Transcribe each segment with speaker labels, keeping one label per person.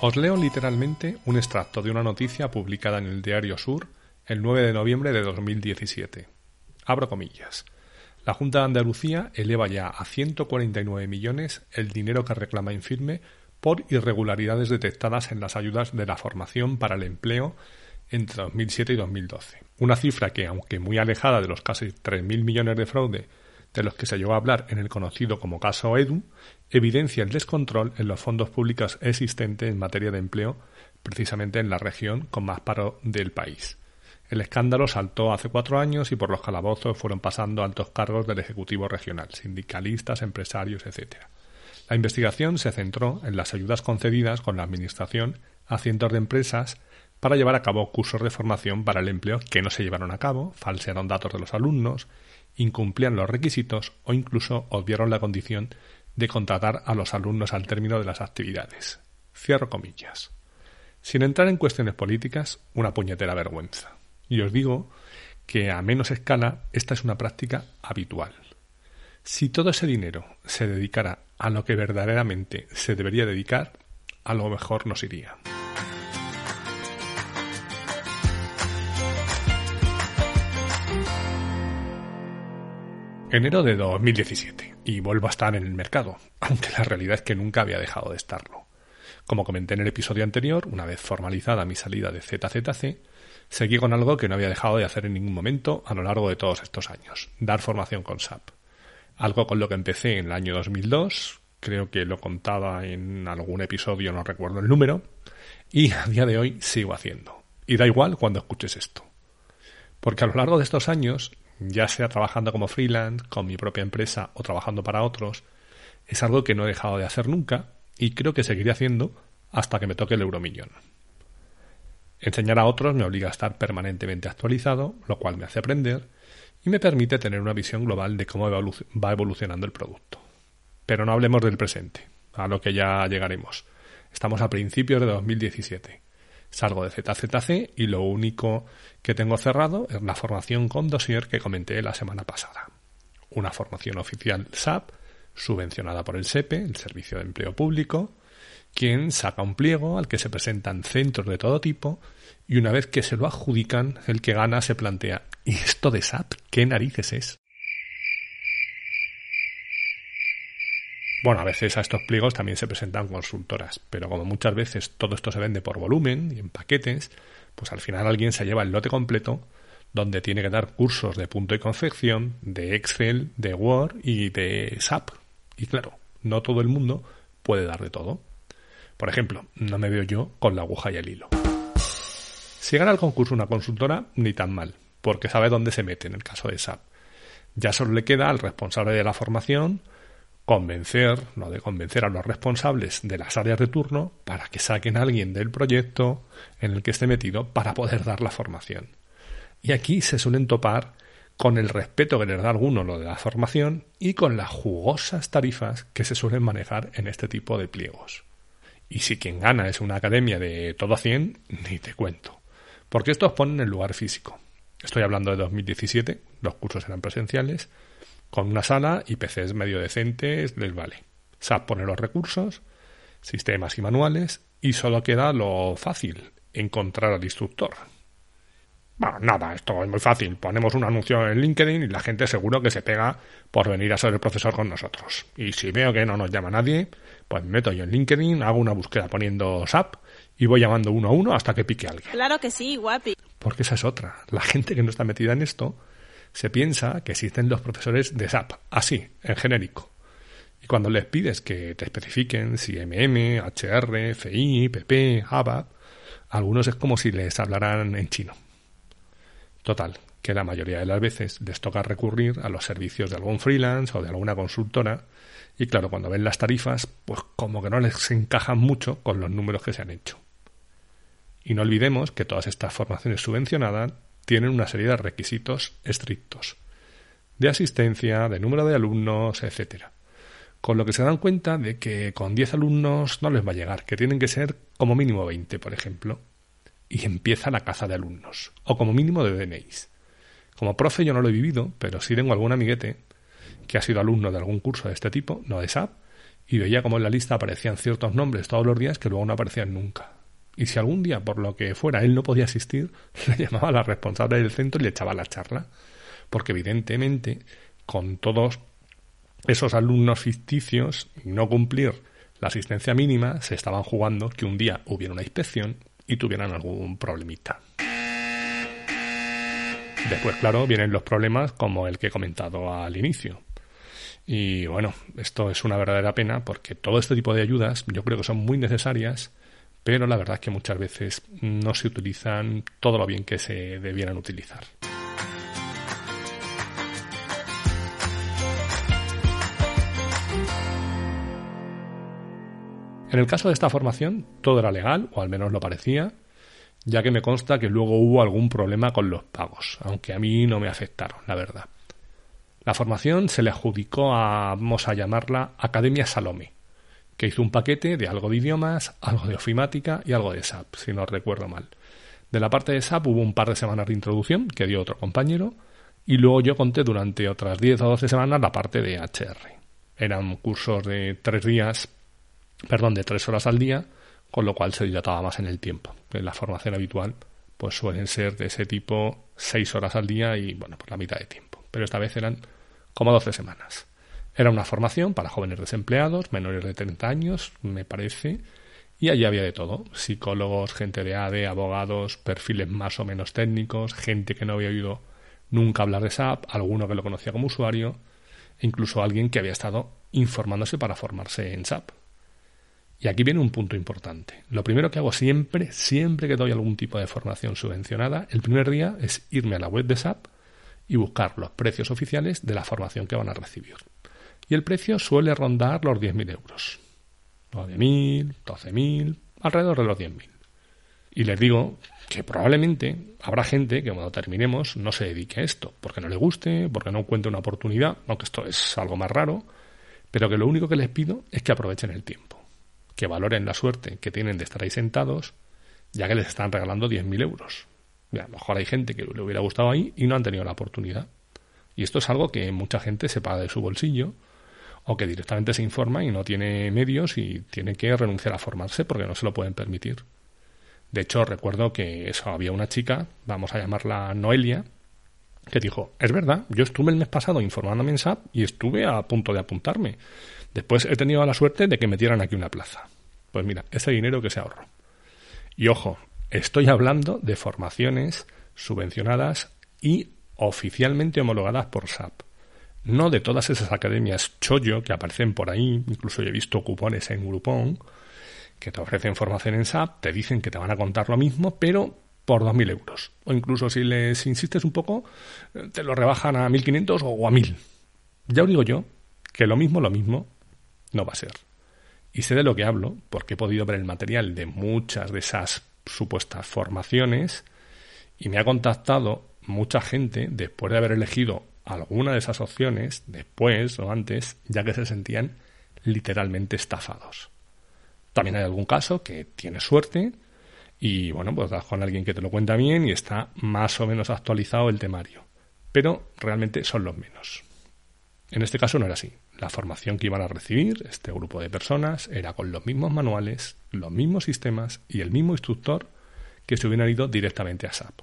Speaker 1: Os leo literalmente un extracto de una noticia publicada en el Diario Sur el 9 de noviembre de 2017. Abro comillas. La Junta de Andalucía eleva ya a 149 millones el dinero que reclama Infirme por irregularidades detectadas en las ayudas de la formación para el empleo entre 2007 y 2012. Una cifra que, aunque muy alejada de los casi 3.000 millones de fraude de los que se llegó a hablar en el conocido como caso EDU, evidencia el descontrol en los fondos públicos existentes en materia de empleo, precisamente en la región con más paro del país. El escándalo saltó hace cuatro años y por los calabozos fueron pasando altos cargos del Ejecutivo regional, sindicalistas, empresarios, etc. La investigación se centró en las ayudas concedidas con la Administración a cientos de empresas para llevar a cabo cursos de formación para el empleo que no se llevaron a cabo, falsearon datos de los alumnos, incumplían los requisitos o incluso obviaron la condición de contratar a los alumnos al término de las actividades. Cierro comillas. Sin entrar en cuestiones políticas, una puñetera vergüenza. Y os digo que a menos escala esta es una práctica habitual. Si todo ese dinero se dedicara a lo que verdaderamente se debería dedicar, a lo mejor nos iría. Enero de 2017 y vuelvo a estar en el mercado, aunque la realidad es que nunca había dejado de estarlo. Como comenté en el episodio anterior, una vez formalizada mi salida de ZZC, seguí con algo que no había dejado de hacer en ningún momento a lo largo de todos estos años, dar formación con SAP. Algo con lo que empecé en el año 2002, creo que lo contaba en algún episodio, no recuerdo el número, y a día de hoy sigo haciendo. Y da igual cuando escuches esto. Porque a lo largo de estos años ya sea trabajando como freelance, con mi propia empresa o trabajando para otros, es algo que no he dejado de hacer nunca y creo que seguiré haciendo hasta que me toque el euromillón. Enseñar a otros me obliga a estar permanentemente actualizado, lo cual me hace aprender y me permite tener una visión global de cómo va evolucionando el producto. Pero no hablemos del presente, a lo que ya llegaremos. Estamos a principios de 2017. Salgo de ZZC y lo único que tengo cerrado es la formación con dossier que comenté la semana pasada. Una formación oficial SAP, subvencionada por el SEPE, el Servicio de Empleo Público, quien saca un pliego al que se presentan centros de todo tipo y una vez que se lo adjudican, el que gana se plantea ¿y esto de SAP qué narices es? Bueno, a veces a estos pliegos también se presentan consultoras, pero como muchas veces todo esto se vende por volumen y en paquetes, pues al final alguien se lleva el lote completo donde tiene que dar cursos de punto y confección, de Excel, de Word y de SAP. Y claro, no todo el mundo puede dar de todo. Por ejemplo, no me veo yo con la aguja y el hilo. Si gana el concurso una consultora, ni tan mal, porque sabe dónde se mete en el caso de SAP. Ya solo le queda al responsable de la formación convencer, no de convencer a los responsables de las áreas de turno para que saquen a alguien del proyecto en el que esté metido para poder dar la formación. Y aquí se suelen topar con el respeto que les da alguno lo de la formación y con las jugosas tarifas que se suelen manejar en este tipo de pliegos. Y si quien gana es una academia de todo a 100, ni te cuento. Porque esto os pone en lugar físico. Estoy hablando de 2017, los cursos eran presenciales, con una sala y PCs medio decentes les vale. SAP pone los recursos, sistemas y manuales y solo queda lo fácil, encontrar al instructor. Bueno, nada, esto es muy fácil. Ponemos un anuncio en LinkedIn y la gente seguro que se pega por venir a ser el profesor con nosotros. Y si veo que no nos llama nadie, pues me meto yo en LinkedIn, hago una búsqueda poniendo SAP y voy llamando uno a uno hasta que pique alguien.
Speaker 2: Claro que sí, guapi.
Speaker 1: Porque esa es otra. La gente que no está metida en esto se piensa que existen los profesores de SAP, así, en genérico. Y cuando les pides que te especifiquen si MM, HR, FI, PP, ABAP, algunos es como si les hablaran en chino. Total, que la mayoría de las veces les toca recurrir a los servicios de algún freelance o de alguna consultora y claro, cuando ven las tarifas, pues como que no les encajan mucho con los números que se han hecho. Y no olvidemos que todas estas formaciones subvencionadas tienen una serie de requisitos estrictos de asistencia, de número de alumnos, etcétera. Con lo que se dan cuenta de que con 10 alumnos no les va a llegar, que tienen que ser como mínimo 20, por ejemplo. Y empieza la caza de alumnos, o como mínimo de DNIs. Como profe yo no lo he vivido, pero sí tengo algún amiguete que ha sido alumno de algún curso de este tipo, no de SAP, y veía como en la lista aparecían ciertos nombres todos los días que luego no aparecían nunca. Y si algún día, por lo que fuera, él no podía asistir, le llamaba a la responsable del centro y le echaba la charla. Porque evidentemente, con todos esos alumnos ficticios y no cumplir la asistencia mínima, se estaban jugando que un día hubiera una inspección y tuvieran algún problemita. Después, claro, vienen los problemas como el que he comentado al inicio. Y bueno, esto es una verdadera pena porque todo este tipo de ayudas yo creo que son muy necesarias, pero la verdad es que muchas veces no se utilizan todo lo bien que se debieran utilizar. En el caso de esta formación, todo era legal, o al menos lo parecía, ya que me consta que luego hubo algún problema con los pagos, aunque a mí no me afectaron, la verdad. La formación se le adjudicó a, vamos a llamarla, Academia Salome, que hizo un paquete de algo de idiomas, algo de ofimática y algo de SAP, si no recuerdo mal. De la parte de SAP hubo un par de semanas de introducción que dio otro compañero, y luego yo conté durante otras 10 o 12 semanas la parte de HR. Eran cursos de tres días perdón, de tres horas al día, con lo cual se dilataba más en el tiempo. En la formación habitual, pues suelen ser de ese tipo seis horas al día y, bueno, por la mitad de tiempo. Pero esta vez eran como 12 semanas. Era una formación para jóvenes desempleados, menores de 30 años, me parece, y allí había de todo. Psicólogos, gente de ADE, abogados, perfiles más o menos técnicos, gente que no había oído nunca hablar de SAP, alguno que lo conocía como usuario, e incluso alguien que había estado informándose para formarse en SAP. Y aquí viene un punto importante. Lo primero que hago siempre, siempre que doy algún tipo de formación subvencionada, el primer día es irme a la web de SAP y buscar los precios oficiales de la formación que van a recibir. Y el precio suele rondar los 10.000 euros. 9.000, 12.000, alrededor de los 10.000. Y les digo que probablemente habrá gente que cuando terminemos no se dedique a esto, porque no le guste, porque no encuentre una oportunidad, aunque esto es algo más raro, pero que lo único que les pido es que aprovechen el tiempo que valoren la suerte que tienen de estar ahí sentados, ya que les están regalando 10.000 euros. a lo mejor hay gente que le hubiera gustado ahí y no han tenido la oportunidad. Y esto es algo que mucha gente se paga de su bolsillo o que directamente se informa y no tiene medios y tiene que renunciar a formarse porque no se lo pueden permitir. De hecho, recuerdo que eso había una chica, vamos a llamarla Noelia, que dijo, es verdad, yo estuve el mes pasado informándome en SAP y estuve a punto de apuntarme. Después he tenido la suerte de que metieran aquí una plaza. Pues mira, ese dinero que se ahorró. Y ojo, estoy hablando de formaciones subvencionadas y oficialmente homologadas por SAP. No de todas esas academias chollo que aparecen por ahí, incluso he visto cupones en Groupon, que te ofrecen formación en SAP, te dicen que te van a contar lo mismo, pero por 2.000 euros. O incluso si les insistes un poco, te lo rebajan a 1.500 o a 1.000. Ya os digo yo que lo mismo, lo mismo, no va a ser. Y sé de lo que hablo porque he podido ver el material de muchas de esas supuestas formaciones y me ha contactado mucha gente después de haber elegido alguna de esas opciones, después o antes, ya que se sentían literalmente estafados. También hay algún caso que tiene suerte y bueno, pues das con alguien que te lo cuenta bien y está más o menos actualizado el temario. Pero realmente son los menos. En este caso no era así. La formación que iban a recibir este grupo de personas era con los mismos manuales, los mismos sistemas y el mismo instructor que se hubieran ido directamente a SAP.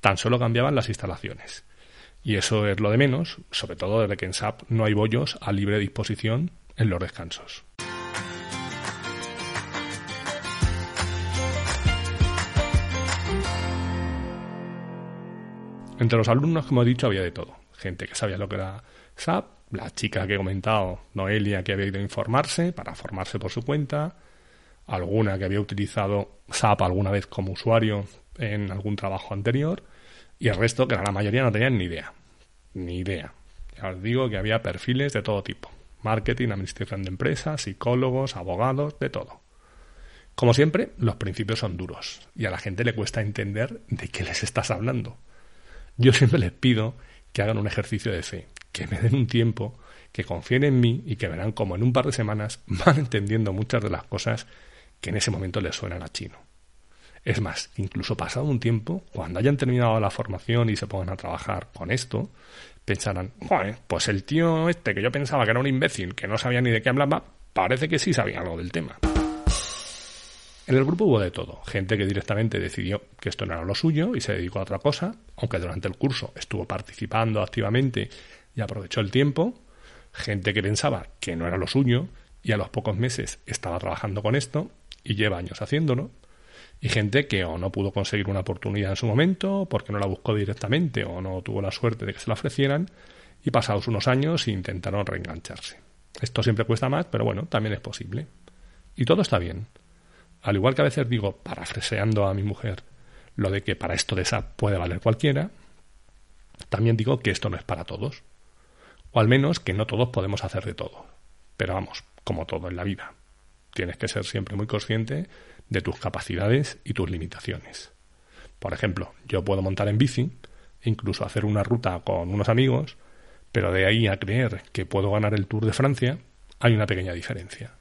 Speaker 1: Tan solo cambiaban las instalaciones. Y eso es lo de menos, sobre todo desde que en SAP no hay bollos a libre disposición en los descansos. Entre los alumnos, como he dicho, había de todo. Gente que sabía lo que era SAP, la chica que he comentado, Noelia, que había ido a informarse para formarse por su cuenta, alguna que había utilizado SAP alguna vez como usuario en algún trabajo anterior, y el resto, que la mayoría no tenían ni idea. Ni idea. Ya os digo que había perfiles de todo tipo. Marketing, administración de empresas, psicólogos, abogados, de todo. Como siempre, los principios son duros y a la gente le cuesta entender de qué les estás hablando. Yo siempre les pido que hagan un ejercicio de fe, que me den un tiempo, que confíen en mí y que verán como en un par de semanas van entendiendo muchas de las cosas que en ese momento les suenan a chino. Es más, incluso pasado un tiempo, cuando hayan terminado la formación y se pongan a trabajar con esto, pensarán, pues el tío este que yo pensaba que era un imbécil, que no sabía ni de qué hablaba, parece que sí sabía algo del tema. En el grupo hubo de todo, gente que directamente decidió que esto no era lo suyo y se dedicó a otra cosa, aunque durante el curso estuvo participando activamente y aprovechó el tiempo, gente que pensaba que no era lo suyo y a los pocos meses estaba trabajando con esto y lleva años haciéndolo, y gente que o no pudo conseguir una oportunidad en su momento porque no la buscó directamente o no tuvo la suerte de que se la ofrecieran y pasados unos años intentaron reengancharse. Esto siempre cuesta más, pero bueno, también es posible. Y todo está bien. Al igual que a veces digo, parafraseando a mi mujer, lo de que para esto de esa puede valer cualquiera, también digo que esto no es para todos. O al menos que no todos podemos hacer de todo. Pero vamos, como todo en la vida. Tienes que ser siempre muy consciente de tus capacidades y tus limitaciones. Por ejemplo, yo puedo montar en bici, incluso hacer una ruta con unos amigos, pero de ahí a creer que puedo ganar el Tour de Francia, hay una pequeña diferencia.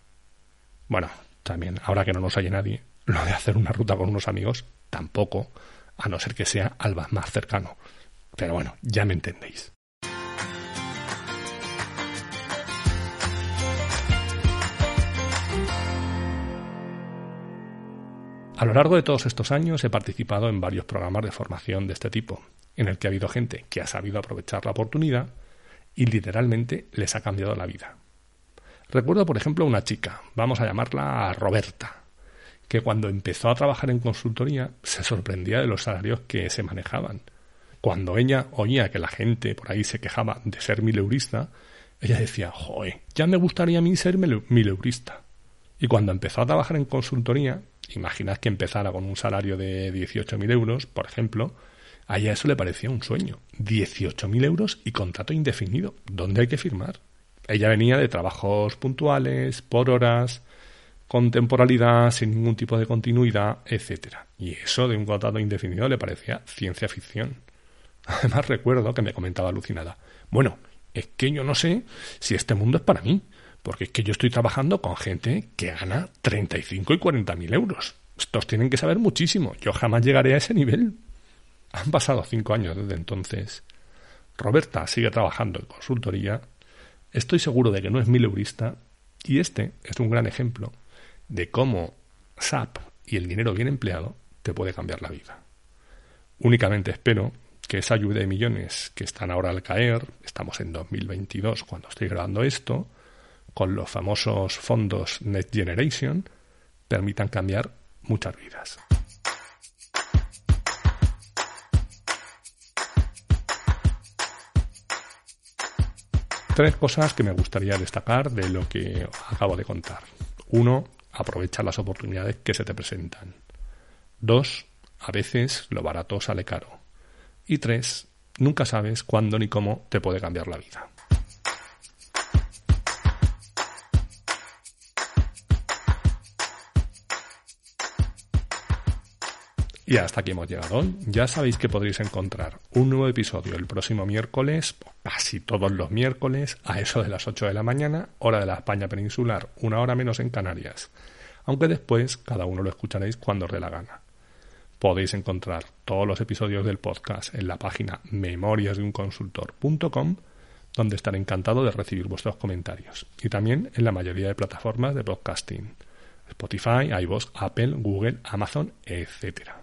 Speaker 1: Bueno, también, ahora que no nos oye nadie, lo de hacer una ruta con unos amigos, tampoco, a no ser que sea al más cercano. Pero bueno, ya me entendéis. A lo largo de todos estos años he participado en varios programas de formación de este tipo, en el que ha habido gente que ha sabido aprovechar la oportunidad y literalmente les ha cambiado la vida. Recuerdo, por ejemplo, una chica, vamos a llamarla Roberta, que cuando empezó a trabajar en consultoría se sorprendía de los salarios que se manejaban. Cuando ella oía que la gente por ahí se quejaba de ser mileurista, ella decía, joe, ya me gustaría a mí ser mileurista. Y cuando empezó a trabajar en consultoría, Imaginad que empezara con un salario de 18.000 euros, por ejemplo, a ella eso le parecía un sueño. 18.000 euros y contrato indefinido. ¿Dónde hay que firmar? Ella venía de trabajos puntuales, por horas, con temporalidad, sin ningún tipo de continuidad, etcétera. Y eso de un contrato indefinido le parecía ciencia ficción. Además recuerdo que me comentaba alucinada. Bueno, es que yo no sé si este mundo es para mí. Porque es que yo estoy trabajando con gente que gana 35 y 40 mil euros. Estos tienen que saber muchísimo. Yo jamás llegaré a ese nivel. Han pasado cinco años desde entonces. Roberta sigue trabajando en consultoría. Estoy seguro de que no es mileurista. Y este es un gran ejemplo de cómo SAP y el dinero bien empleado te puede cambiar la vida. Únicamente espero que esa lluvia de millones que están ahora al caer, estamos en 2022 cuando estoy grabando esto, con los famosos fondos Net Generation permitan cambiar muchas vidas. Tres cosas que me gustaría destacar de lo que acabo de contar. Uno, aprovecha las oportunidades que se te presentan. Dos, a veces lo barato sale caro. Y tres, nunca sabes cuándo ni cómo te puede cambiar la vida. Y hasta aquí hemos llegado. Ya sabéis que podréis encontrar un nuevo episodio el próximo miércoles, casi todos los miércoles, a eso de las 8 de la mañana, hora de la España peninsular, una hora menos en Canarias. Aunque después cada uno lo escucharéis cuando os dé la gana. Podéis encontrar todos los episodios del podcast en la página memoriasdeunconsultor.com, donde estaré encantado de recibir vuestros comentarios. Y también en la mayoría de plataformas de podcasting. Spotify, iVoox, Apple, Google, Amazon, etcétera.